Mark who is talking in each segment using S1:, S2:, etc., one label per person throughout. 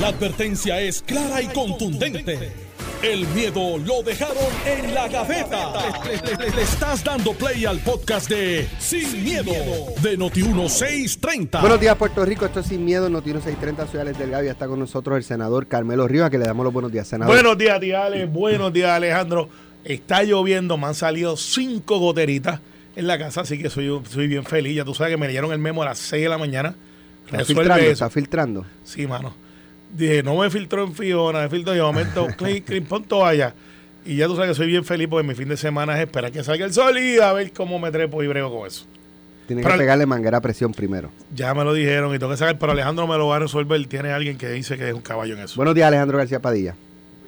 S1: La advertencia es clara y contundente. El miedo lo dejaron en la gaveta. Le, le- le estás dando play al podcast de Sin, miedo, de Noti1630.
S2: Buenos días, Puerto Rico. Esto es Sin Miedo, Notino 630, soy Alex Delgado y está con nosotros el senador Carmelo Rivas, que le damos los buenos días, senador.
S3: Buenos días, tía Ale. Buenos días, Alejandro. Está lloviendo, me han salido cinco goteritas en la casa, así que soy, soy bien feliz. Ya tú sabes que me leyeron el memo a las 6 de la mañana.
S2: está
S3: Resuelve
S2: filtrando,
S3: eso.
S2: está filtrando.
S3: Sí, mano. Dije, no me filtró en Fiona, me filtró de momento, clean, clean, pon toalla. Y ya tú sabes que soy bien feliz porque mi fin de semana es esperar que salga el sol y a ver cómo me trepo y brego con eso.
S2: Tiene que pegarle manguera a presión primero.
S3: Ya me lo dijeron y tengo que saber, pero Alejandro me lo va a resolver. Tiene alguien que dice que es un caballo en eso.
S2: Buenos días, Alejandro García Padilla.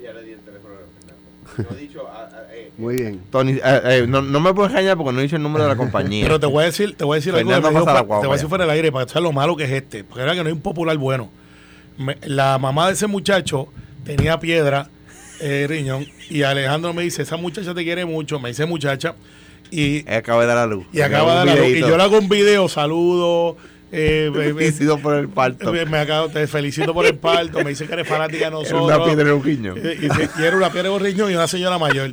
S4: Ya le di el teléfono a Fernando. Yo he dicho, ah, ah, eh,
S2: Muy bien.
S4: Tony, eh, eh, no, no me puedes engañar porque no he dicho el número de la compañía.
S3: Pero te voy a decir, te voy a decir algo te voy a decir fuera del aire para que lo malo que es este. Porque era que no hay un popular bueno. Me- la mamá de ese muchacho tenía piedra, eh, riñón, y Alejandro me dice, esa muchacha te quiere mucho, me dice muchacha, y,
S4: acaba de dar la luz.
S3: y acaba de dar la luz. Y yo le hago un video, saludo, eh, eh,
S4: Felicito por el parto.
S3: eh, me acabo, te felicito por el parto, me dice que eres fanática de
S4: Era
S3: nosotros.
S4: una piedra en un riñón.
S3: Eh, Y, y- y era una piedra de un riñón y una señora mayor.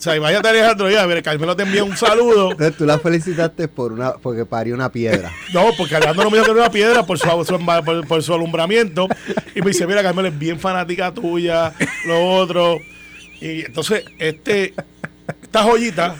S3: O sea, váyate Alejandro, ya, a ver, Carmelo te envía un saludo.
S2: Entonces tú la felicitaste por una, porque parió una piedra.
S3: No, porque Alejandro no me dijo que era una piedra por su, su emba- por, por su alumbramiento. Y me dice, mira, Carmelo es bien fanática tuya, lo otro. Y entonces, este, esta joyita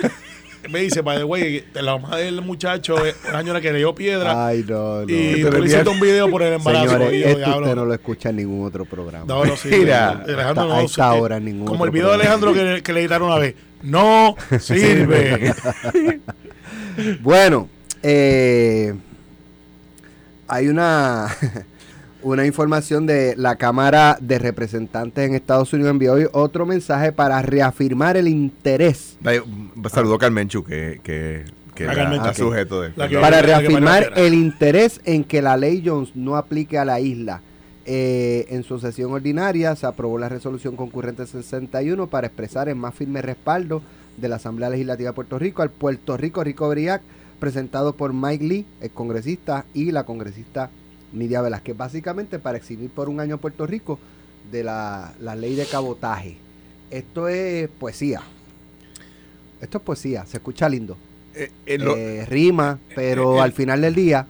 S3: me dice, by the way, la mamá del muchacho es una señora que le dio piedra.
S2: Ay, no, no.
S3: y tú
S4: le
S3: hiciste un video por el embarazo.
S2: Señores,
S3: Y yo,
S2: esto usted no lo escucha en ningún otro programa.
S3: No, no, sí.
S4: Mira,
S3: Alejandro
S2: a
S3: no
S2: esta
S3: sí.
S2: hora en ningún
S3: Como el video de. Alejandro que, que le editaron una vez. No sirve.
S2: Bueno, eh, hay una, una información de la Cámara de Representantes en Estados Unidos envió hoy otro mensaje para reafirmar el interés
S4: Saludo a Carmenchu, que, que, que
S3: A
S4: era
S3: Carmenchu.
S4: está sujeto de.
S3: Que-
S2: para reafirmar el interés en que la ley Jones no aplique a la isla. Eh, en su sesión ordinaria se aprobó la resolución concurrente 61 para expresar el más firme respaldo de la Asamblea Legislativa de Puerto Rico al Puerto Rico Rico Briac, presentado por Mike Lee, el congresista, y la congresista Nidia Velázquez, básicamente para exhibir por un año a Puerto Rico de la, la ley de cabotaje. Esto es poesía. Esto es poesía, se escucha lindo.
S4: Eh, eh, lo-
S2: Eh, rima, pero al final del día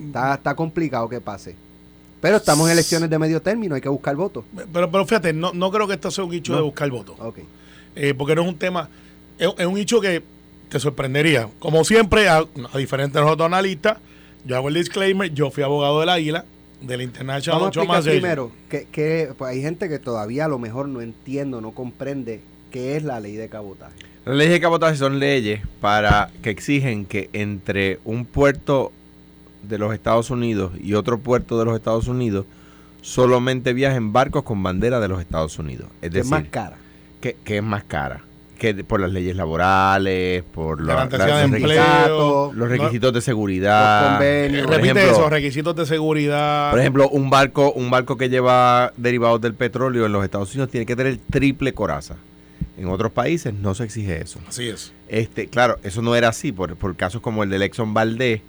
S2: está, está complicado que pase. Pero estamos en elecciones de medio término, hay que buscar votos.
S3: pero, pero fíjate, no, no creo que esto sea un hecho
S2: No.
S3: de buscar votos. Porque no es un tema, es, es un hecho que te sorprendería. Como siempre, a, a diferente de nosotros analistas, yo hago el disclaimer, yo fui abogado del Águila, del International
S2: Vamos a
S3: Association.
S2: primero que, que, pues hay gente que todavía a lo mejor no entiende, no comprende qué es la ley de cabotaje.
S4: Las leyes de cabotaje son leyes para que exigen que entre un puerto de los Estados Unidos y otro puerto de los Estados Unidos solamente viajen barcos con bandera de los Estados Unidos. Es
S2: Que es
S4: decir,
S2: más cara.
S4: que, que es más cara. Que de- por las leyes laborales, por la-
S3: Garantía
S4: la-
S3: de
S4: los,
S3: empleo.
S2: Sindicatos,
S4: los requisitos de seguridad.
S2: Los convenios.
S3: Eh, repite
S4: ejemplo-
S3: eso, requisitos de seguridad.
S4: Por ejemplo, un barco, un barco que lleva derivados del petróleo en los Estados Unidos tiene que tener triple coraza. En otros países no se exige eso.
S3: Así es.
S4: Este, claro, eso no era así por, por casos como el del Exxon Valdez,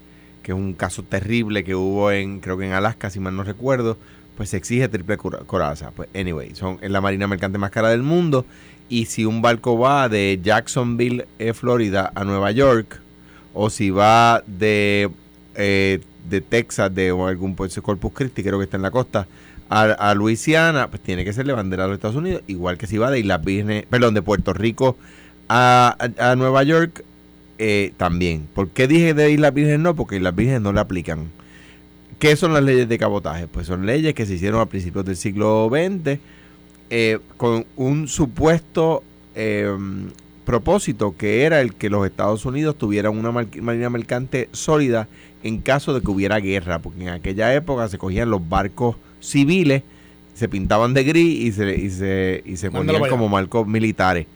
S4: que es un caso terrible que hubo en, creo que en Alaska, si mal no recuerdo, pues se exige triple cora- coraza. Pues, anyway, son es la marina mercante más cara del mundo. Y si un barco va de Jacksonville, eh, Florida, a Nueva York, o si va de, eh, de Texas, de algún pues, Corpus Christi, creo que está en la costa, a, a Luisiana, pues tiene que ser de bandera de los Estados Unidos, igual que si va de Islas Vírgenes, perdón, de Puerto Rico a, a- a Nueva York, eh, también. ¿Por qué dije de Islas Vírgenes no? Porque Islas Vírgenes no le aplican. ¿Qué son las leyes de cabotaje? Pues son leyes que se hicieron a principios del siglo XX eh, con un supuesto eh, propósito que era el que los Estados Unidos tuvieran una mar- marina mercante sólida en caso de que hubiera guerra, porque en aquella época se cogían los barcos civiles, se pintaban de gris y se, y se, y se ponían como barcos militares.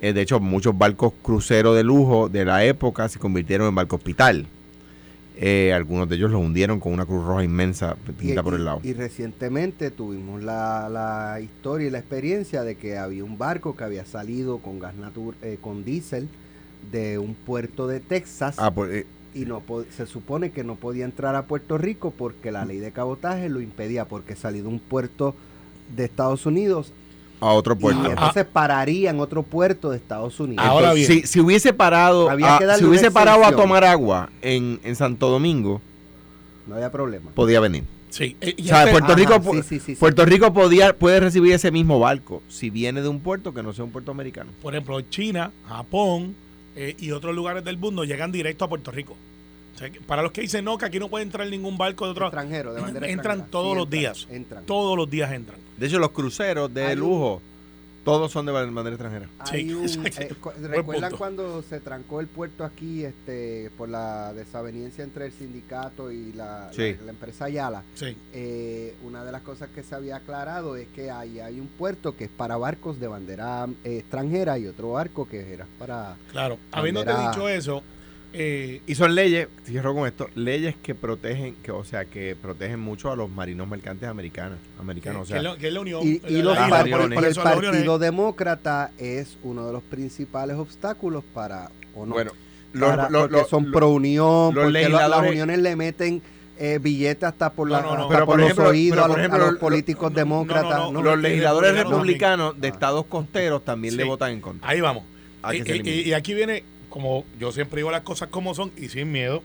S4: Eh, de hecho, muchos barcos cruceros de lujo de la época se convirtieron en barcos hospital. Eh, algunos de ellos los hundieron con una cruz roja inmensa pintada por el lado.
S2: y recientemente tuvimos la, la historia y la experiencia de que había un barco que había salido con gas natur eh, con diésel de un puerto de Texas
S4: Ah, pues, eh,
S2: y no se supone que no podía entrar a Puerto Rico porque la ley de cabotaje lo impedía porque salió de un puerto de Estados Unidos
S4: A otro
S2: y
S4: puerto.
S2: entonces pararía en otro puerto de Estados Unidos.
S3: Ahora
S4: Entonces,
S3: bien.
S4: Si, si hubiese parado,
S2: Había
S4: a- si hubiese parado a tomar agua en, en Santo Domingo,
S2: no había problema.
S4: podía venir.
S3: Sí. eh, y
S4: O sea,
S3: este-
S4: Puerto
S2: Ajá,
S4: Rico,
S2: sí,
S4: pu-
S2: sí, sí, sí.
S4: Puerto Rico podía, puede recibir ese mismo barco si viene de un puerto que no sea un puerto americano.
S3: por ejemplo, China, Japón eh, y otros lugares del mundo llegan directo a Puerto Rico. O sea, que para los que dicen no, que aquí no puede entrar ningún barco de otro
S2: Extranjero, de bandera
S3: entran
S2: extranjera.
S3: todos
S2: Sí,
S3: los
S2: entran,
S3: días.
S2: entran.
S3: Todos los días entran.
S4: De hecho, los cruceros de
S2: Hay un-
S4: lujo, todos son de ba- bandera extranjera.
S2: Hay
S3: Sí,
S2: un-
S3: exacto.
S2: eh, ¿Recuerdan cuando se trancó el puerto aquí este, por la desaveniencia entre el sindicato y la,
S4: Sí.
S2: la- la empresa Ayala?
S3: Sí.
S2: Eh, una de las cosas que se había aclarado es que ahí hay un puerto que es para barcos de bandera eh, extranjera y otro barco que era para...
S3: Claro. Habiéndote
S2: Bandera-
S3: dicho eso, eh,
S4: Y son leyes, cierro con esto, leyes que protegen, que o sea, que protegen mucho a los marinos mercantes americanos, americanos, o
S3: que,
S4: sea,
S3: es que es la unión.
S2: Y, y los
S3: la-
S2: par-
S3: por-
S2: el Partido Demócrata es uno de los principales obstáculos para... ¿o no?
S4: bueno, los,
S2: Para-
S4: los-
S2: porque
S4: los-
S2: son pro unión,
S4: los
S2: porque las uniones le meten eh, billetes hasta por, la,
S3: No, no, no.
S2: hasta
S4: Pero,
S2: por
S4: por
S2: los oídos
S4: pero,
S2: a los, a los
S4: lo-
S2: políticos
S3: no,
S2: demócratas.
S3: no, no,
S2: ¿no?
S4: los legisladores
S3: republicanos
S4: de estados costeros también le votan en contra.
S3: Ahí vamos. y aquí viene, como yo siempre digo las cosas como son y sin miedo,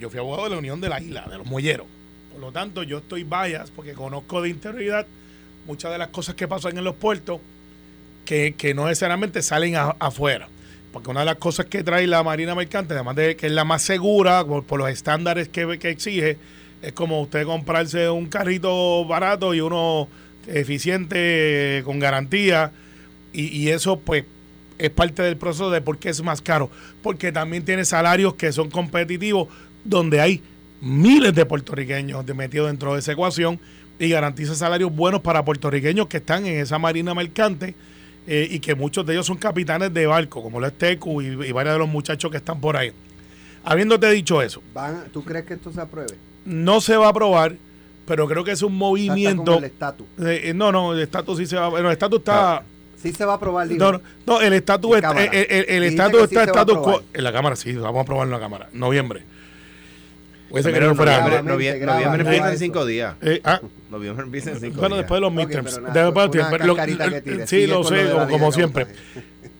S3: yo fui abogado de la Unión de la Isla, de los Molleros. Por lo tanto, yo estoy bias porque conozco de interioridad muchas de las cosas que pasan en los puertos que, que no necesariamente salen a- afuera. Porque una de las cosas que trae la Marina Mercante, además de que es la más segura por, por los estándares que, que exige, es como usted comprarse un carrito barato y uno eficiente, con garantía, y, y eso pues es parte del proceso de por qué es más caro. Porque también tiene salarios que son competitivos, donde hay miles de puertorriqueños metidos dentro de esa ecuación y garantiza salarios buenos para puertorriqueños que están en esa marina mercante eh, y que muchos de ellos son capitanes de barco, como lo es Tecu y, y varios de los muchachos que están por ahí. Habiéndote dicho eso,
S2: Van a- ¿Tú crees que esto se apruebe?
S3: no se va a aprobar, pero creo que es un
S2: está
S3: movimiento.
S2: el estatus.
S3: Eh, no, no, el estatus sí se va. Bueno, el estatus está.
S2: Sí se va a aprobar, digo.
S3: No, no, no, el estatus está. El, el- el estatus
S2: que sí
S3: está
S2: se va a
S3: status
S2: aprobar.
S3: quo. En la Cámara, sí, vamos a aprobarlo en la Cámara. Noviembre. Hubiese
S4: Pero
S3: querido fuera
S4: noviembre, empieza en cinco días.
S3: Eh, ah,
S4: Noviembre empieza en cinco
S3: bueno,
S4: días.
S3: después de los midterms.
S2: nada,
S3: Después- lo-
S2: cascarita que tire.
S3: sí, lo
S2: lo
S3: sé,
S2: de la
S3: como, como
S2: de
S3: siempre.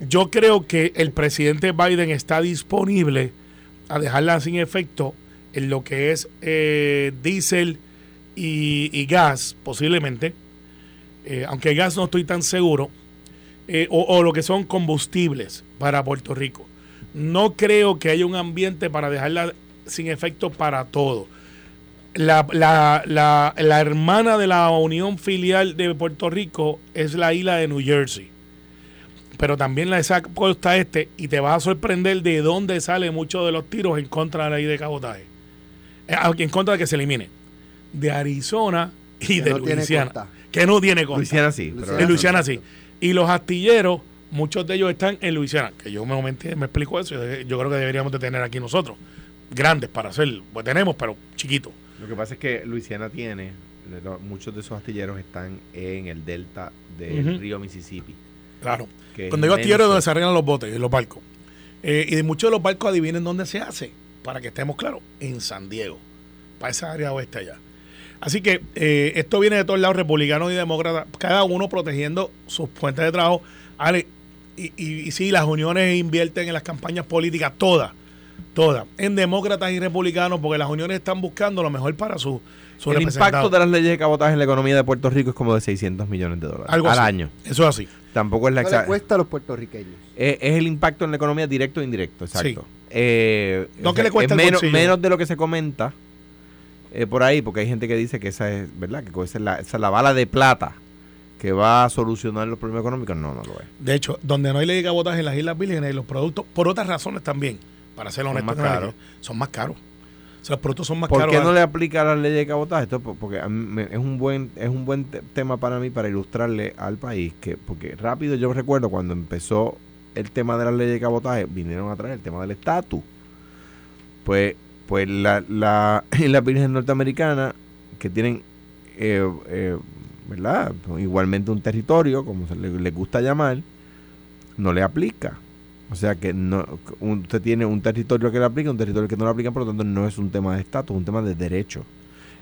S3: Yo creo que el presidente Biden está disponible a dejarla sin efecto en lo que es eh, diésel y, y gas, posiblemente. Eh, aunque gas no estoy tan seguro. Eh, o, o lo que son combustibles para Puerto Rico. No creo que haya un ambiente para dejarla sin efecto para todo. La, la, la, la hermana de la Unión Filial de Puerto Rico es la isla de New Jersey pero también la esa costa este y te vas a sorprender de dónde salen muchos de los tiros en contra de la ley de cabotaje. Eh, aunque en contra de que se elimine. De Arizona y
S2: Que
S3: de
S2: no
S3: Luisiana. Que no tiene costa.
S4: Luisiana sí. pero-
S2: Luisiana
S3: sí. Y los astilleros, muchos de ellos están en Luisiana. Que yo me, me, explico eso. Yo, creo que deberíamos de tener aquí nosotros. Grandes para hacer. Pues tenemos, pero chiquitos.
S4: Lo que pasa es que Luisiana tiene, muchos de esos astilleros están en el delta del río Mississippi.
S3: Claro. Cuando digo astilleros es donde se arreglan los botes y los barcos. Eh, y de muchos de los barcos adivinen dónde se hace, para que estemos claros, en San Diego, para esa área oeste allá. Así que eh, esto viene de todos lados, republicanos y demócratas, cada uno protegiendo sus fuentes de trabajo. Ale, y, y, y sí, las uniones invierten en las campañas políticas, todas, todas, en demócratas y republicanos, porque las uniones están buscando lo mejor para su, su
S4: El impacto de las leyes de cabotaje en la economía de Puerto Rico es como de 600 millones de dólares
S3: Algo
S4: al
S3: así.
S4: año.
S3: Eso es así.
S4: Tampoco es la
S2: ¿Cuál le
S4: exa-
S2: cuesta a los puertorriqueños?
S4: es, es el impacto en la economía directo o indirecto, exacto.
S3: Sí.
S4: Eh,
S3: No que le cuesta
S4: es
S3: el
S4: menos, menos de lo que se comenta eh, por ahí, porque hay gente que dice que esa es, ¿verdad? Que esa es, la, esa es la bala de plata que va a solucionar los problemas económicos. No, no lo es.
S3: De hecho, donde no hay ley de cabotaje en las Islas Vírgenes, los productos, por otras razones también, para ser
S4: Son
S3: honesto,
S4: más
S3: con alguien,
S4: caros.
S3: son más caros. O sea, los productos son más
S4: ¿Por
S3: caros.
S4: qué no le aplica la ley de cabotaje? Esto po- porque me- es un buen es un buen te- tema para mí para ilustrarle al país que porque rápido yo recuerdo cuando empezó el tema de la ley de cabotaje vinieron a traer el tema del estatus. Pues pues la la en las vírgenes norteamericanas que tienen eh, eh, ¿verdad? Igualmente un territorio, como se le, gusta llamar, no le aplica. O sea que no usted tiene un territorio que le aplica, un territorio que no le aplica, por lo tanto no es un tema de estatus, es un tema de derecho.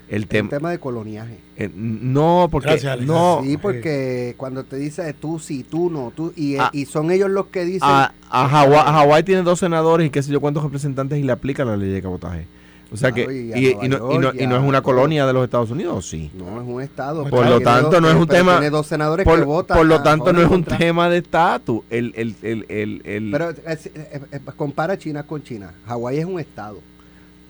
S4: El
S2: Es un
S4: tema...
S2: de coloniaje.
S4: eh, no, porque...
S3: Gracias,
S4: no,
S2: sí, porque cuando te dice tú sí, tú no, tú y,
S4: Ah.
S2: y son ellos los que dicen
S4: a, a Hawái, a Hawái tiene dos senadores y qué sé yo cuántos representantes y le aplica la ley de cabotaje. O sea
S2: Claro,
S4: que...
S2: y
S4: Y, no, y, no,
S2: York,
S4: y no es una colonia de los Estados Unidos, ¿o sí?
S2: no es un estado.
S3: Por lo
S2: tiene
S4: tanto,
S2: dos-
S4: no es un tema-
S2: Tiene dos senadores que
S4: Por,
S2: votan.
S4: por lo tanto, no es un tema de estatus. El, el, el, el, el-
S2: Pero es- es- es- compara China con China. Hawái es un estado.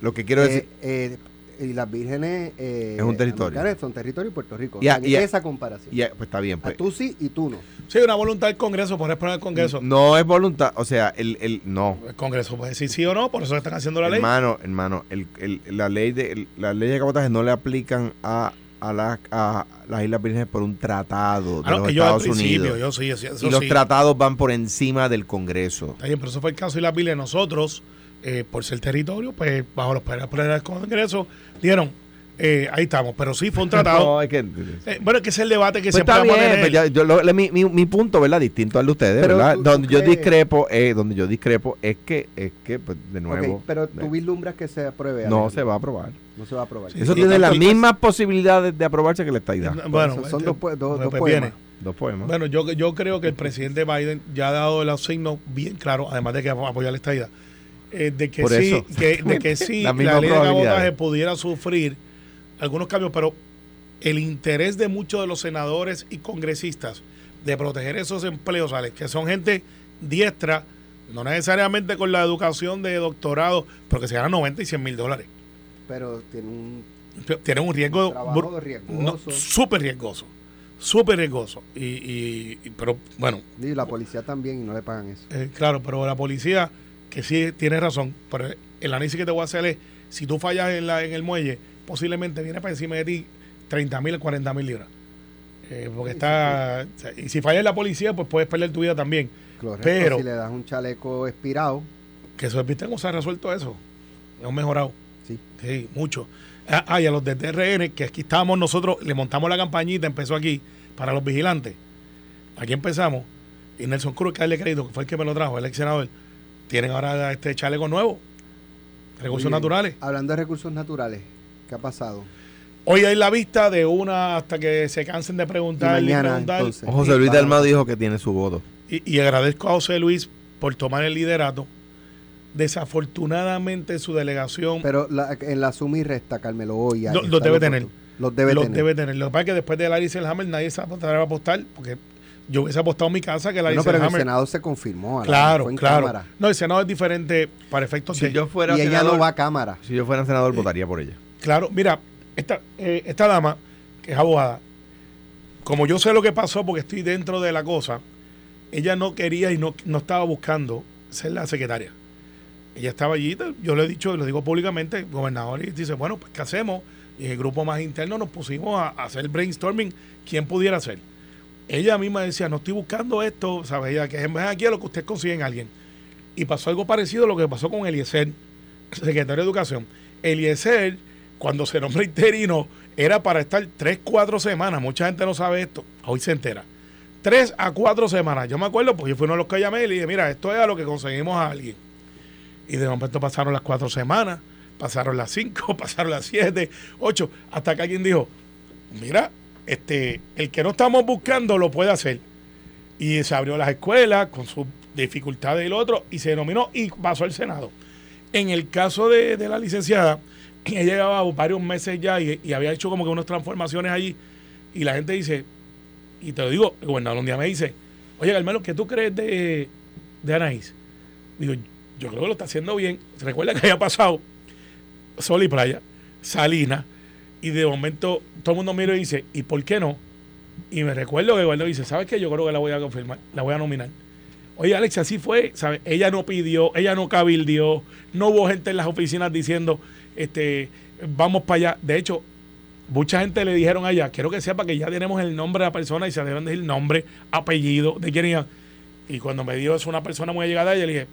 S4: lo que quiero decir...
S2: Eh, eh, y las vírgenes eh,
S4: Es un territorio.
S2: son territorio y Puerto Rico.
S4: Y a-
S2: O sea,
S4: y a-
S2: esa comparación.
S4: ya, pues está bien. Pues,
S2: tú sí y tú no.
S3: Sí, una voluntad del Congreso, por poner el Congreso.
S4: no es voluntad, o sea, el, el no.
S3: El Congreso puede decir sí o no, por eso están haciendo la ley.
S4: Hermano, hermano, el, el- la ley de el- la ley de cabotaje no le aplican a, a, las- a las Islas Vírgenes por un tratado de
S3: Ah, no,
S4: los Estados
S3: principio,
S4: Unidos.
S3: yo sí, eso, eso
S4: y los
S3: sí.
S4: tratados van por encima del Congreso.
S3: Está bien, pero eso fue el caso de las Biblia. Nosotros, eh, por ser territorio, pues bajo los poderes del Congreso, dieron, eh, ahí estamos. Pero sí fue un tratado.
S4: No, es que,
S3: Eh, bueno, es que es el debate que
S4: Pues
S3: siempre
S4: está
S3: vamos a
S4: bien,
S3: tener.
S4: pues ya- yo lo- mi, mi- mi punto, ¿verdad? Distinto al de ustedes,
S2: Pero
S4: ¿verdad?
S2: tú-
S4: donde
S2: tú
S4: yo
S2: crees-
S4: discrepo, eh, donde yo discrepo es que, es que, pues, de nuevo,
S2: pero
S4: eh,
S2: tú vislumbras que se apruebe.
S4: no se va a aprobar.
S2: No se va a aprobar.
S3: Sí,
S4: Eso tiene las mismas posibilidades de aprobarse que la estadidad.
S3: bueno,
S2: Son- son
S3: este,
S2: dos dos-
S3: pues,
S2: dos
S3: pues
S2: poemas.
S3: viene.
S4: Dos poemas.
S3: Bueno, yo, yo creo que el presidente Biden ya ha dado el signo bien claro, además de que apoyar esta idea, eh, de que
S4: Por
S3: sí,
S4: eso.
S3: que, de que sí la
S4: mismas
S3: ley de cabotaje pudiera sufrir algunos cambios, pero el interés de muchos de los senadores y congresistas de proteger esos empleos, Alex, que son gente diestra, no necesariamente con la educación de doctorado, pero que se ganan 90 y 100 mil dólares.
S2: Pero tiene un
S3: Tienen un riesgo no, súper riesgoso, súper riesgoso. Y, y- y- pero bueno,
S2: y la policía también y no le pagan eso.
S3: Eh, claro, pero la policía, que sí tiene razón, pero el análisis que te voy a hacer es, si tú fallas en, la, en el muelle, posiblemente viene para encima de ti 30 mil, 40 mil libras. Eh, porque está... Y si fallas en la policía, pues puedes perder tu vida también.
S2: Correcto,
S3: Pero-
S2: si le das un chaleco expirado,
S3: Que eso, ¿viste cómo se ha resuelto eso? Hemos mejorado.
S2: sí.
S3: Sí, mucho. Ah, ah, y a los de TRN, que aquí estábamos nosotros, le montamos la campañita, empezó aquí, para los vigilantes. Aquí empezamos. Y Nelson Cruz, que darle crédito, que fue el que me lo trajo, el ex senador, tienen ahora este chaleco nuevo. Recursos naturales.
S2: Hablando de recursos naturales, ¿qué ha pasado?
S3: Hoy hay la vista de una hasta que se cansen de preguntar
S2: Y mañana,
S3: preguntar.
S2: entonces.
S4: José Luis Dalmado dijo que tiene su voto.
S3: Y, y agradezco a José Luis por tomar el liderato. Desafortunadamente su delegación
S2: Pero la- en la suma y resta, Carmelo, hoy.
S3: los debe tener.
S2: Los debe
S3: los
S2: tener.
S3: debe tener. Lo que pasa es que después de Larry Selhammer nadie se va a apostar porque yo hubiese apostado en mi casa que Larry
S2: no, pero en el
S3: Selhammer-
S2: Senado se confirmó.
S3: Claro,
S2: fue en
S3: claro.
S2: Cámara.
S3: No, el Senado es diferente para efectos
S4: Si
S3: de-
S4: yo fuera
S2: Y ella no va a Cámara.
S4: si yo fuera senador, votaría por ella.
S3: Claro, mira, esta, eh, esta dama, que es abogada, como yo sé lo que pasó porque estoy dentro de la cosa, ella no quería y no, no estaba buscando ser la secretaria. Ella estaba allí, yo le he dicho, lo digo públicamente, el gobernador y dice, bueno, pues ¿qué hacemos? Y el grupo más interno nos pusimos a, a hacer brainstorming, ¿quién pudiera ser? Ella misma decía, no estoy buscando esto, ¿sabes? Ella, que es aquí a lo que usted consigue en alguien. Y pasó algo parecido a lo que pasó con Eliezer, secretario de Educación. Eliezer, cuando se nombra interino, era para estar tres, cuatro semanas. Mucha gente no sabe esto. Hoy se entera. Tres a cuatro semanas. Yo me acuerdo, porque yo fui uno de los que llamé y le dije, mira, esto es a lo que conseguimos a alguien. Y de momento pasaron las cuatro semanas, pasaron las cinco, pasaron las siete, ocho, hasta que alguien dijo, mira, este, el que no estamos buscando lo puede hacer. Y se abrió las escuelas con sus dificultades y lo otro, y se denominó y pasó al Senado. En el caso de, de la licenciada, ella llevaba varios meses ya y, había hecho como que unas transformaciones allí, y la gente dice, y te lo digo, el gobernador un día me dice, oye, Carmelo, ¿qué tú crees de, de Anaís? Digo, yo creo que lo está haciendo bien. Recuerda que había pasado Sol y Playa, Salina, y de momento todo el mundo mira y dice, ¿y por qué no? Y me recuerdo que Eduardo dice, ¿sabes qué? Yo creo que la voy a confirmar, la voy a nominar. Oye, Alex, así fue, ¿sabes? Ella no pidió, ella no cabildió, no hubo gente en las oficinas diciendo, este, vamos para allá. De hecho, mucha gente le dijeron allá, quiero que sepa que ya tenemos el nombre de la persona y se deben decir nombre, apellido, de quién iba. Y cuando me dio eso una persona muy allegada a ella, le dije,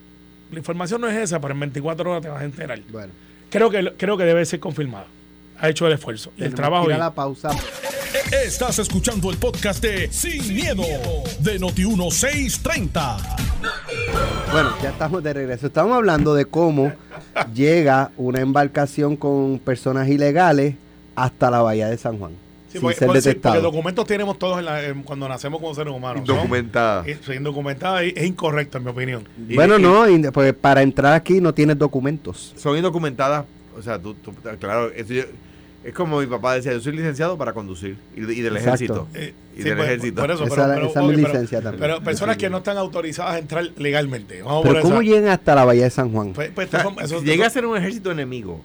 S3: la información no es esa, pero en 24 horas te vas a enterar.
S2: Bueno,
S3: Creo que, creo que debe ser confirmada. Ha hecho el esfuerzo. Y el trabajo.
S2: que ir a
S3: y-
S2: la pausa.
S1: Estás escuchando el podcast de Sin, miedo, de Noti1630.
S2: Bueno, ya estamos de regreso. Estamos hablando de cómo llega una embarcación con personas ilegales hasta la bahía de San Juan.
S3: Sí,
S2: sin
S3: porque,
S2: ser
S3: porque- sí,
S2: detectado.
S3: porque documentos tenemos todos en la- en- cuando nacemos como seres humanos.
S4: Indocumentada.
S3: eh, sí, indocumentada y- es incorrecto, en mi opinión.
S4: Y-
S2: bueno,
S4: y-
S2: no, y- pues para entrar aquí no tienes documentos.
S4: Son indocumentadas. O sea, tú, tú- claro, eso yo- es como mi papá decía, yo soy licenciado para conducir y, y del
S2: Exacto.
S4: ejército.
S3: Eh,
S4: Y
S3: sí,
S4: del
S3: por-
S4: ejército.
S3: por eso,
S2: Esa-
S3: pero, pero-
S2: esa es mi
S3: pero-
S2: licencia también.
S3: Pero personas que no están autorizadas a entrar legalmente. Vamos
S2: Pero
S3: por
S2: ¿cómo
S3: esa.
S2: llegan hasta la bahía de San Juan?
S3: Pues, pues,
S4: O sea,
S3: son-
S4: llega a ser un ejército enemigo,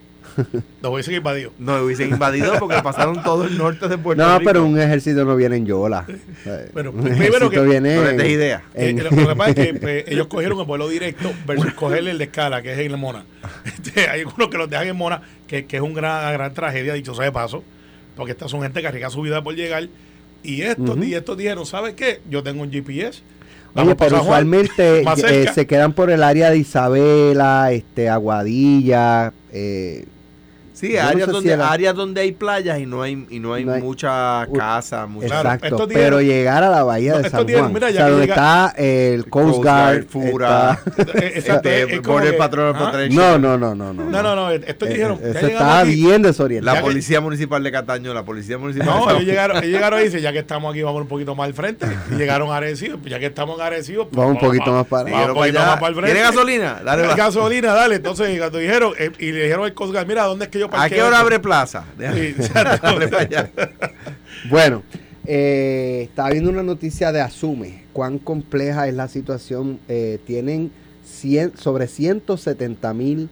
S3: Los hubiesen invadido.
S4: no hubiesen invadido porque pasaron todo el norte de Puerto
S2: No,
S4: Rico.
S2: pero un ejército no viene en Yola.
S3: Pero
S2: un
S3: primero que-
S2: viene
S4: No les
S2: en-
S4: des idea.
S3: Eh,
S2: en-
S3: lo, lo que pasa es que pues, ellos cogieron el vuelo directo versus cogerle el de escala, que es en Mona. Este, hay algunos que los dejan en Mona, que, que es una gran, gran tragedia, dicho sea de paso, porque estas son gente que arriesga su vida por llegar. Y estos,
S2: Ujú.
S3: y estos dijeron, ¿sabes qué? Yo tengo un GPS.
S2: Oye,
S3: Vamos
S2: pero
S3: Juan,
S2: usualmente eh, se quedan por el área de Isabela, este, Aguadilla, eh,
S4: Sí,
S2: no
S4: áreas,
S2: si
S4: donde,
S2: era-
S4: áreas donde hay playas y no hay, y no hay,
S2: No hay-
S4: mucha
S2: U-
S4: casa, mucha
S3: Claro,
S2: exacto. pero
S3: dijeron-
S2: llegar a la bahía
S3: No,
S2: de San
S3: dijeron,
S2: Juan,
S3: mira,
S2: o
S3: ya
S2: sea,
S3: que
S2: donde
S3: llega-
S2: está el Coast Guard,
S4: Fura,
S3: Eh, exacto,
S4: este, Patrol
S3: ¿ah?
S4: Protection.
S2: No, no, no, no, no.
S3: No, no, no, estos
S2: Eh,
S3: dijeron,
S2: eh, Eso
S3: llegamos
S2: está
S3: aquí.
S2: bien
S4: La
S2: desorientado.
S3: Que-
S4: policía municipal de Cataño, la policía municipal
S3: No,
S4: de
S3: ellos llegaron, ellos llegaron y dicen, ya que estamos aquí, vamos un poquito más al frente. Y llegaron a Arecibo, pues ya que estamos Arecibo, pues
S2: Vamos un poquito más para-
S3: vamos un
S4: Dijeron
S3: poquito más para el frente.
S4: ¿Tiene gasolina? Dale,
S3: gasolina, dale. Entonces, dijeron, eh, y le dijeron al Coast Guard, mira, ¿dónde es que yo
S4: ¿A qué hora abre plaza?
S3: Sí.
S2: Bueno, eh, estaba viendo una noticia de Asume. Cuán compleja es la situación. Eh, tienen 100 sobre 170 mil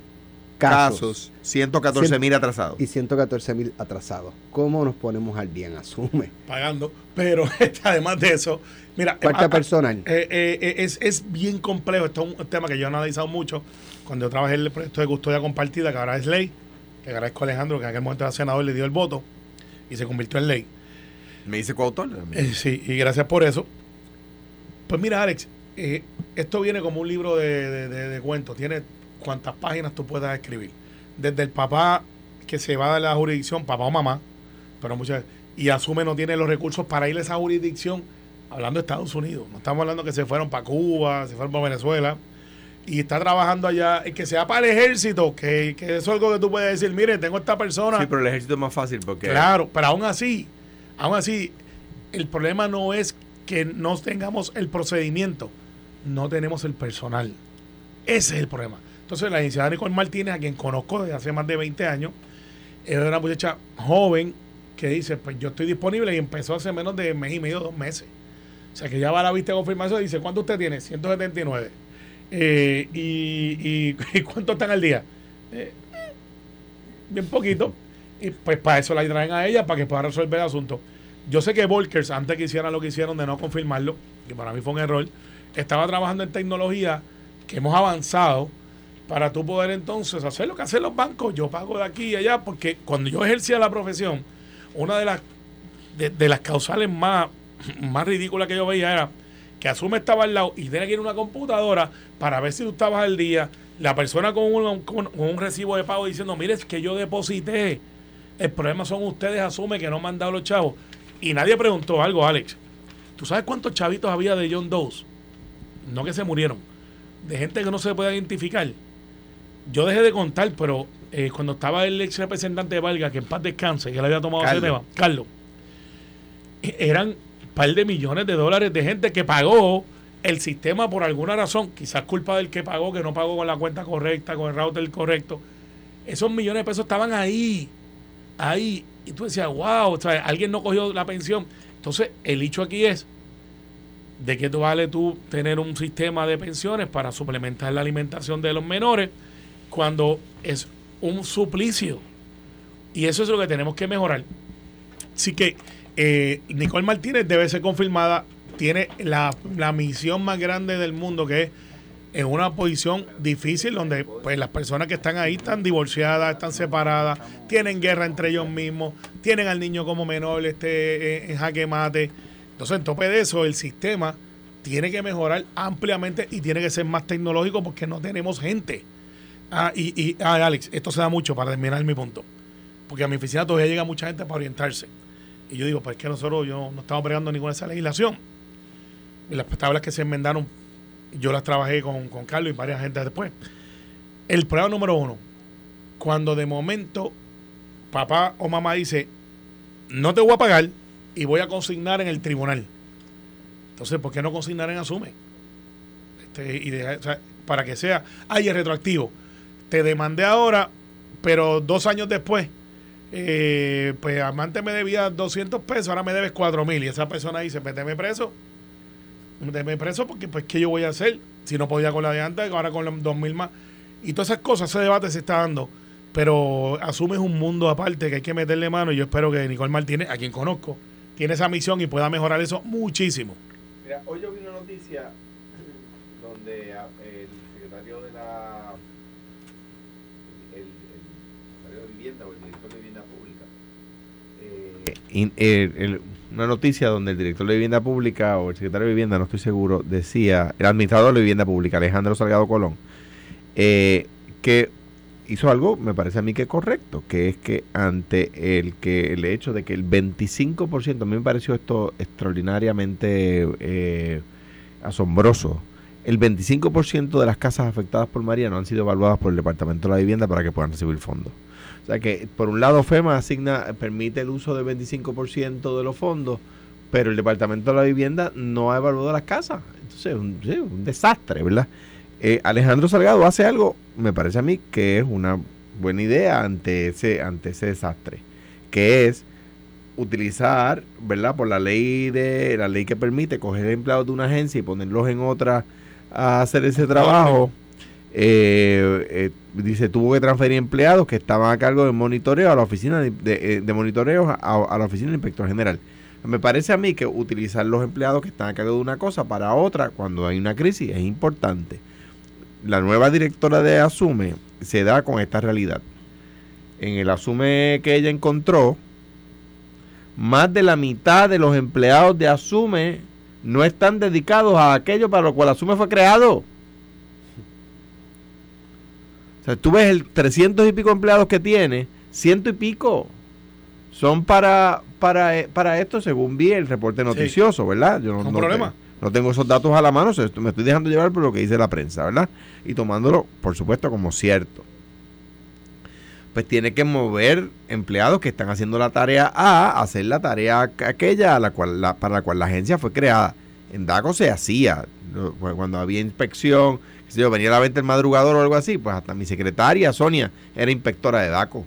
S2: casos,
S4: Casos, 114 mil atrasados.
S2: y 114 mil atrasados. ¿Cómo nos ponemos al día en Asume?
S3: pagando. Pero este, además de eso, mira,
S2: Parte
S3: ah,
S2: personal.
S3: eh, eh, eh, es, es bien complejo. Esto es un tema que yo he analizado mucho cuando yo trabajé en el proyecto de custodia compartida, que ahora es ley. Que agradezco a Alejandro, que en aquel momento era senador, le dio el voto y se convirtió en ley.
S4: Me dice coautor.
S3: Eh, sí, y gracias por eso. Pues mira, Alex, eh, esto viene como un libro de, de- de- de cuentos. Tiene cuantas páginas tú puedas escribir. Desde el papá que se va de la jurisdicción, papá o mamá, pero muchas y asume no tiene los recursos para ir a esa jurisdicción, hablando de Estados Unidos. No estamos hablando que se fueron para Cuba, se fueron para Venezuela. Y está trabajando allá, y que sea para el ejército, que, que eso es algo que tú puedes decir, mire, tengo esta persona.
S4: Sí, pero el ejército es más fácil porque
S3: Claro, pero aún así, aún así, el problema no es que no tengamos el procedimiento, no tenemos el personal. Ese es el problema. Entonces, la licenciada Nicole Martínez, a quien conozco desde hace más de 20 años, es una muchacha joven que dice, pues yo estoy disponible y empezó hace menos de mes y medio, dos meses. O sea, que ya va a la vista de confirmación y dice, ¿cuánto usted tiene? 179. Eh, y, y, ¿y cuánto están al día? Eh, bien poquito. Y pues para eso la traen a ella, para que pueda resolver el asunto. Yo sé que Volkers, antes que hicieran lo que hicieron de no confirmarlo, que para mí fue un error, estaba trabajando en tecnología que hemos avanzado para tú poder entonces hacer lo que hacen los bancos. Yo pago de aquí y allá, porque cuando yo ejercía la profesión, una de las, de, de las causales más, más ridículas que yo veía era que Asume estaba al lado y tenía que ir a una computadora para ver si tú estabas al día. La persona con un, con, con un recibo de pago diciendo, mire, es que yo deposité. El problema son ustedes, Asume, que no me han dado los chavos. Y nadie preguntó algo, Alex. ¿Tú sabes cuántos chavitos había de John Doe? No que se murieron. De gente que no se puede identificar. Yo dejé de contar, pero eh, cuando estaba el ex representante de Valga, que en paz descanse, que le había tomado ese
S4: Carlos.
S3: tema, Carlos, eh, eran par de millones de dólares de gente que pagó el sistema por alguna razón, quizás culpa del que pagó, que no pagó con la cuenta correcta, con el router correcto. Esos millones de pesos estaban ahí, ahí. Y tú decías, wow, o sea, alguien no cogió la pensión. Entonces, el hecho aquí es de qué te vale tú tener un sistema de pensiones para suplementar la alimentación de los menores cuando es un suplicio. Y eso es lo que tenemos que mejorar. Así que eh, Nicole Martínez debe ser confirmada. Tiene la, la misión más grande del mundo que es en una posición difícil donde pues las personas que están ahí están divorciadas, están separadas, tienen guerra entre ellos mismos, tienen al niño como menor este, en, jaque mate. Entonces, en tope de eso, el sistema tiene que mejorar ampliamente y tiene que ser más tecnológico porque no tenemos gente. Ah, y, y ah, Alex, esto se da mucho para terminar mi punto. Porque a mi oficina todavía llega mucha gente para orientarse. Y yo digo, pues es que nosotros yo no estamos bregando ninguna de esa legislación. Y las tablas que se enmendaron, yo las trabajé con, con Carlos y varias gente después. El problema número uno, cuando de momento papá o mamá dice, no te voy a pagar y voy a consignar en el tribunal. Entonces, ¿por qué no consignar en Asume? Este, y para que sea, ay, es retroactivo. Te demandé ahora, pero dos años después, eh, pues amante me debía 200 pesos, ahora me debes 4 mil. Y esa persona dice, méteme preso. Méteme preso porque, pues, ¿qué yo voy a hacer? Si no podía con la de antes, ahora con los 2 mil más. Y todas esas cosas, ese debate se está dando. Pero asumes un mundo aparte que hay que meterle mano. Y yo espero que Nicole Martínez, a quien conozco, tiene esa misión y pueda mejorar eso muchísimo.
S4: Mira, hoy yo vi una noticia donde ah, el secretario de la el, el secretario de vivienda o el director de vivienda pública eh, in- eh, el- una noticia donde el director de vivienda pública o el secretario de vivienda no estoy seguro decía el administrador de vivienda pública Alejandro Salgado Colón eh, que hizo algo me parece a mí que correcto que es que ante el que el hecho de que el 25% a mí me pareció esto extraordinariamente eh, asombroso. El 25% de las casas afectadas por María no han sido evaluadas por el Departamento de la Vivienda para que puedan recibir fondos. O sea que, por un lado, FEMA asigna, permite el uso del 25% de los fondos, pero el Departamento de la Vivienda no ha evaluado las casas. Entonces, un, sí, un desastre, ¿verdad? Eh, Alejandro Salgado hace algo, me parece a mí, que es una buena idea ante ese, ante ese desastre, que es utilizar, ¿verdad? Por la ley de la ley que permite coger empleados de una agencia y ponerlos en otra a hacer ese trabajo. Eh, eh, dice tuvo que transferir empleados que estaban a cargo de monitoreo a la oficina eh, de monitoreo a, a la oficina del inspector general. Me parece a mí que utilizar los empleados que están a cargo de una cosa para otra cuando hay una crisis es importante. La nueva directora de Asume se da con esta realidad. En el Asume que ella encontró, más de la mitad de los empleados de Asume no están dedicados a aquello para lo cual Asume fue creado. O sea, tú ves el 300 y pico empleados que tiene, ciento y pico son para para, eh, para esto, según vi el reporte noticioso, ¿verdad? Yo no,
S3: Con
S4: no
S3: problema.
S4: te- no tengo esos datos a la mano, me estoy dejando llevar por lo que dice la prensa, ¿verdad? Y tomándolo, por supuesto, como cierto pues tiene que mover empleados que están haciendo la tarea A a hacer la tarea aqu- aquella a la cual la- para la cual la agencia fue creada. En DACO se hacía, cuando había inspección, sé yo, venía a la venta el madrugador o algo así, pues hasta mi secretaria, Sonia, era inspectora de DACO.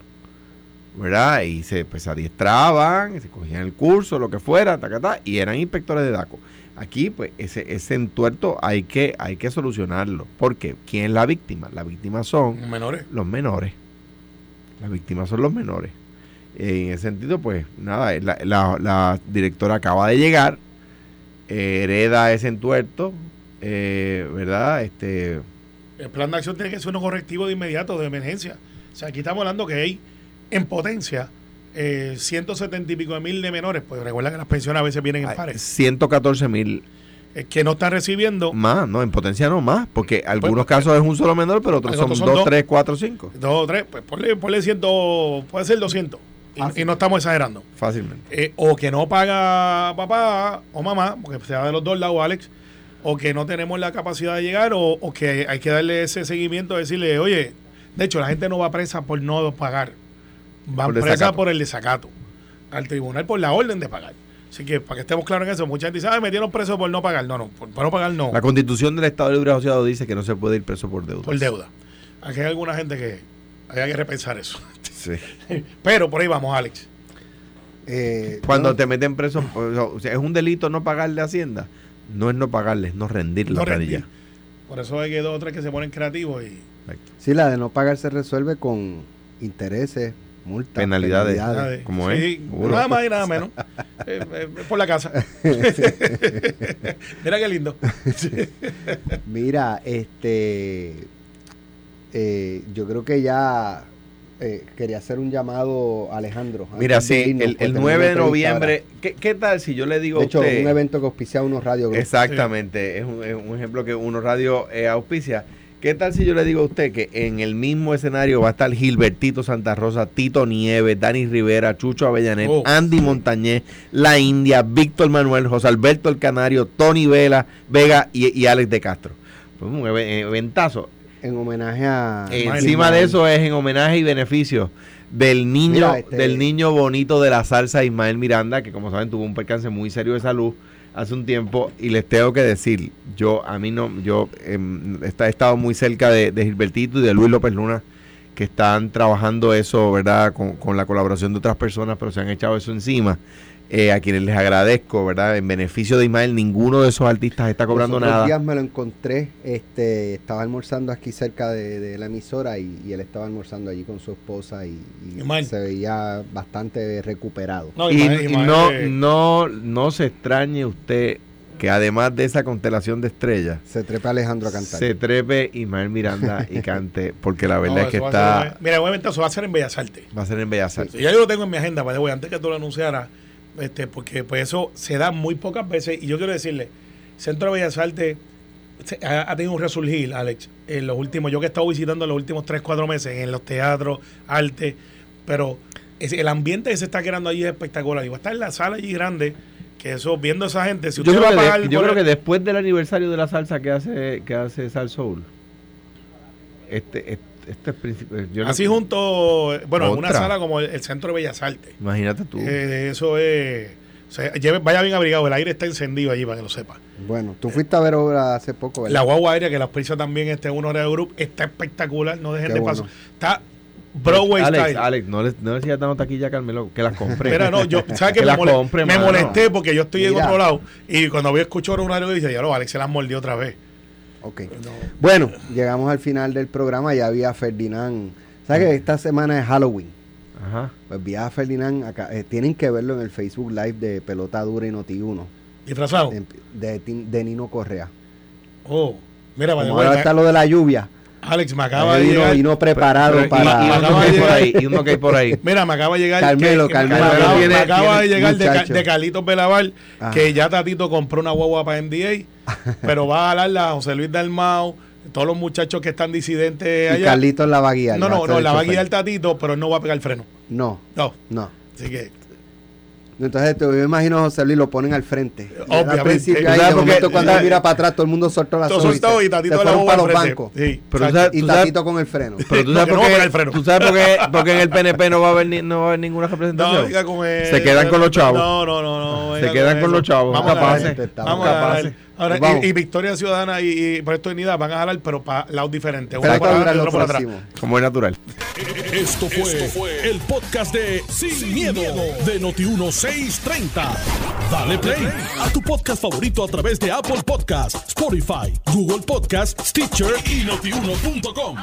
S4: ¿Verdad? Y se pues adiestraban, se cogían el curso, lo que fuera, ta, ta, ta, y eran inspectores de DACO. Aquí, pues, ese, ese entuerto hay que, hay que solucionarlo. Porque, ¿quién es la víctima? La víctima son
S3: Menores.
S4: los menores. Las víctimas son los menores. En ese sentido, pues nada, la, la- la directora acaba de llegar, eh, hereda ese entuerto, eh, ¿verdad? Este,
S3: El plan de acción tiene que ser unos correctivos de inmediato, de emergencia. O sea, aquí estamos hablando que hay en potencia eh, 170 y pico de mil de menores. Pues recuerda que las pensiones a veces vienen en pares.
S4: 114 mil
S3: eh, que no están recibiendo
S4: más, no, en potencia no más, porque algunos
S3: pues,
S4: casos es un solo menor, pero otros
S3: pues,
S4: son
S3: son
S4: 2,
S3: dos.
S4: 3, 4, 5,
S3: dos tres. Pues ponle, ponle 100, puede ser 200. Y, y no estamos exagerando.
S4: fácilmente.
S3: Eh, o que no paga papá o mamá, porque sea de los dos lados, Alex, o que no tenemos la capacidad de llegar, o, o que hay que darle ese seguimiento, decirle, oye, de hecho, la gente no va presa por no pagar, va
S4: Por
S3: presa
S4: desacato.
S3: por el desacato, al tribunal por la orden de pagar. Así que para que estemos claros en eso, mucha gente dice, ah, metieron preso por no pagar. No, no, por, por no pagar no,
S4: La constitución del Estado Libre Asociado dice que no se puede ir preso por deuda.
S3: por deuda. Aquí hay alguna gente que hay que repensar eso.
S4: Sí.
S3: Pero por ahí vamos, Alex.
S2: Eh,
S4: Cuando
S2: no,
S4: te meten preso, o sea, es un delito no pagarle a Hacienda. No es no pagarle, es no rendir la planilla.
S3: Por eso hay que dos o tres que se ponen creativos y
S2: Sí, la de no pagar se resuelve con intereses, multas,
S4: Penalidades. ¿Cómo
S3: sí,
S4: es? Seguro.
S3: Nada más y nada menos. Eh, eh, por la casa. Mira qué lindo.
S2: Mira, este, eh, yo creo que ya eh, quería hacer un llamado a Alejandro.
S4: Mira, sí,
S2: irnos,
S4: el, el
S2: tenemos
S4: 9 de noviembre, ¿qué, qué tal si yo le digo.
S2: De
S4: a
S2: hecho,
S4: usted?
S2: un evento que auspicia unos radio Group.
S4: Exactamente, es, un, es un ejemplo que uno radio eh, auspicia. ¿Qué tal si yo le digo a usted que en el mismo escenario va a estar Gilbertito Santa Rosa, Tito Nieves, Dani Rivera, Chucho Avellanet,
S3: Oh.
S4: Andy Montañez, La India, Víctor Manuel, José Alberto El Canario, Tony Vela, Vega y, y Alex de Castro? Pues un eve- eventazo.
S2: En homenaje a...
S4: Encima de eso es en homenaje y beneficio del niño,
S2: Mira, este-
S4: del niño bonito de la salsa Ismael Miranda, que como saben tuvo un percance muy serio de salud hace un tiempo y les tengo que decir, yo a mí no, yo está- he estado muy cerca de, de Gilbertito y de Luis López Luna que están trabajando eso, ¿verdad? Con, con la colaboración de otras personas, pero se han echado eso encima. Eh, a quienes les agradezco, ¿verdad? En beneficio de Ismael, ninguno de esos artistas está cobrando
S2: Los otros
S4: nada.
S2: días me lo encontré, este, estaba almorzando aquí cerca de, de la emisora y, y él estaba almorzando allí con su esposa y, se veía bastante recuperado.
S3: No,
S4: Y,
S3: Ismael-
S4: y
S3: Ismael,
S4: no,
S3: eh,
S4: no, no se extrañe usted que además de esa constelación de estrellas,
S2: Se trepa Alejandro a cantar.
S4: se trepe Ismael Miranda y cante, porque la verdad
S3: no,
S4: es que
S3: a
S4: está,
S3: ser- mira, obviamente eso va a ser en Bellas Artes.
S4: va a ser en Bellas Artes.
S3: Ya yo lo tengo en mi agenda, way, antes que tú lo anunciaras, este, porque pues eso se da muy pocas veces. Y yo quiero decirle, Centro de Bellas Artes ha, ha tenido un resurgir, Alex, en los últimos, yo que he estado visitando en los últimos 3, 4 meses, en los teatros, arte, pero es- el ambiente que se está creando allí es espectacular. Y va a estar en la sala allí grande, que eso, viendo a esa gente, si
S4: Yo,
S3: usted
S4: creo
S3: va
S4: que,
S3: a pagar
S4: de- yo creo que después del aniversario de la salsa que hace que hace Sal Soul, este, este, este es principio. yo no-
S3: así junto, bueno, en una sala como el, el Centro de Bellas Artes.
S4: Imagínate tú.
S3: Eh, eso es... O sea, lleve- vaya bien abrigado, el aire está encendido allí para que lo sepa.
S2: Bueno, tú fuiste a ver obra hace poco, ¿verdad?
S3: La guagua aérea que la auspicia también este uno de Group está espectacular, no dejen
S2: Qué
S3: de
S2: bueno.
S3: paso. Está Broadway
S4: Alex,
S3: style.
S4: Alex, no le, no le sigas dando taquilla a Carmelo, que las compré.
S3: Mira, no, yo, ¿sabes
S4: Que
S3: qué? Me,
S4: las
S3: mole-
S4: compre,
S3: me molesté porque yo estoy en otro lado y cuando voy a escuchar un radio dice, ya lo, Alex se las mordió otra vez.
S2: Ok.
S3: No.
S2: Bueno, llegamos al final del programa. Ya había Ferdinand. ¿Sabes que esta semana es Halloween?
S4: Ajá.
S2: Pues vi a Ferdinand acá. eh, tienen que verlo en el Facebook Live de Pelota Dura y Noti1
S3: Disfrazado.
S2: de, de, Nino Correa.
S3: Oh, mira,
S2: Como
S3: way,
S2: ahora está lo de la lluvia.
S3: Alex, me acaba de llegar.
S2: vino preparado
S4: Pero- y-
S2: para.
S4: y, uno que por ahí, y uno que hay por ahí.
S3: Mira, me acaba de llegar.
S2: Carmelo,
S3: que-
S2: Carmelo.
S3: Me acaba, me de llegar de,
S2: muchacho.
S3: de Carlitos Belaval
S2: Ah.
S3: que ya Tatito compró una guagua para MDA, pero va a jalarla a José Luis Dalmau, todos los muchachos que están disidentes
S2: y
S3: allá.
S2: Carlitos la va a guiar.
S3: no, no, no, la va a guiar Tatito, pero él no va a pegar el freno.
S2: No,
S3: No,
S2: no.
S3: así que.
S2: Entonces te- yo me imagino a José Luis lo ponen al frente. Y él Al
S3: Obviamente.
S2: principio ahí,
S4: ¿Tú sabes
S2: de momento cuando
S4: ¿Tú
S2: él
S4: sabes?
S2: mira para atrás, todo el mundo soltó la soga
S3: y Tatito
S2: se fueron para los bancos.
S3: Sí,
S4: Pero tú
S3: exacto.
S4: sabes-
S2: Y
S4: tú sabes-
S2: Tatito con el freno.
S4: Pero tú
S3: No,
S4: sabes por
S3: no
S4: qué,
S3: freno.
S4: tú sabes por qué, por qué en el PNP no va a haber, ni- no va a haber ninguna
S3: No,
S4: representación.
S3: con el-
S4: Se quedan con los chavos.
S3: No, no, no. no
S4: Se quedan con los chavos,
S3: Vamos a
S4: capaces.
S3: Vamos
S4: capaces.
S3: Ahora,
S2: Vamos.
S3: y, y Victoria Ciudadana y, y Proyecto de Unidad van a jalar, pero para lados diferentes. Uno
S2: Dura
S3: adelante otro por atrás.
S4: Como es natural.
S1: Esto fue, el podcast de Sin, miedo, de Noti1630. Dale play a tu podcast favorito a través de Apple Podcasts, Spotify, Google Podcasts, Stitcher y notiuno.com.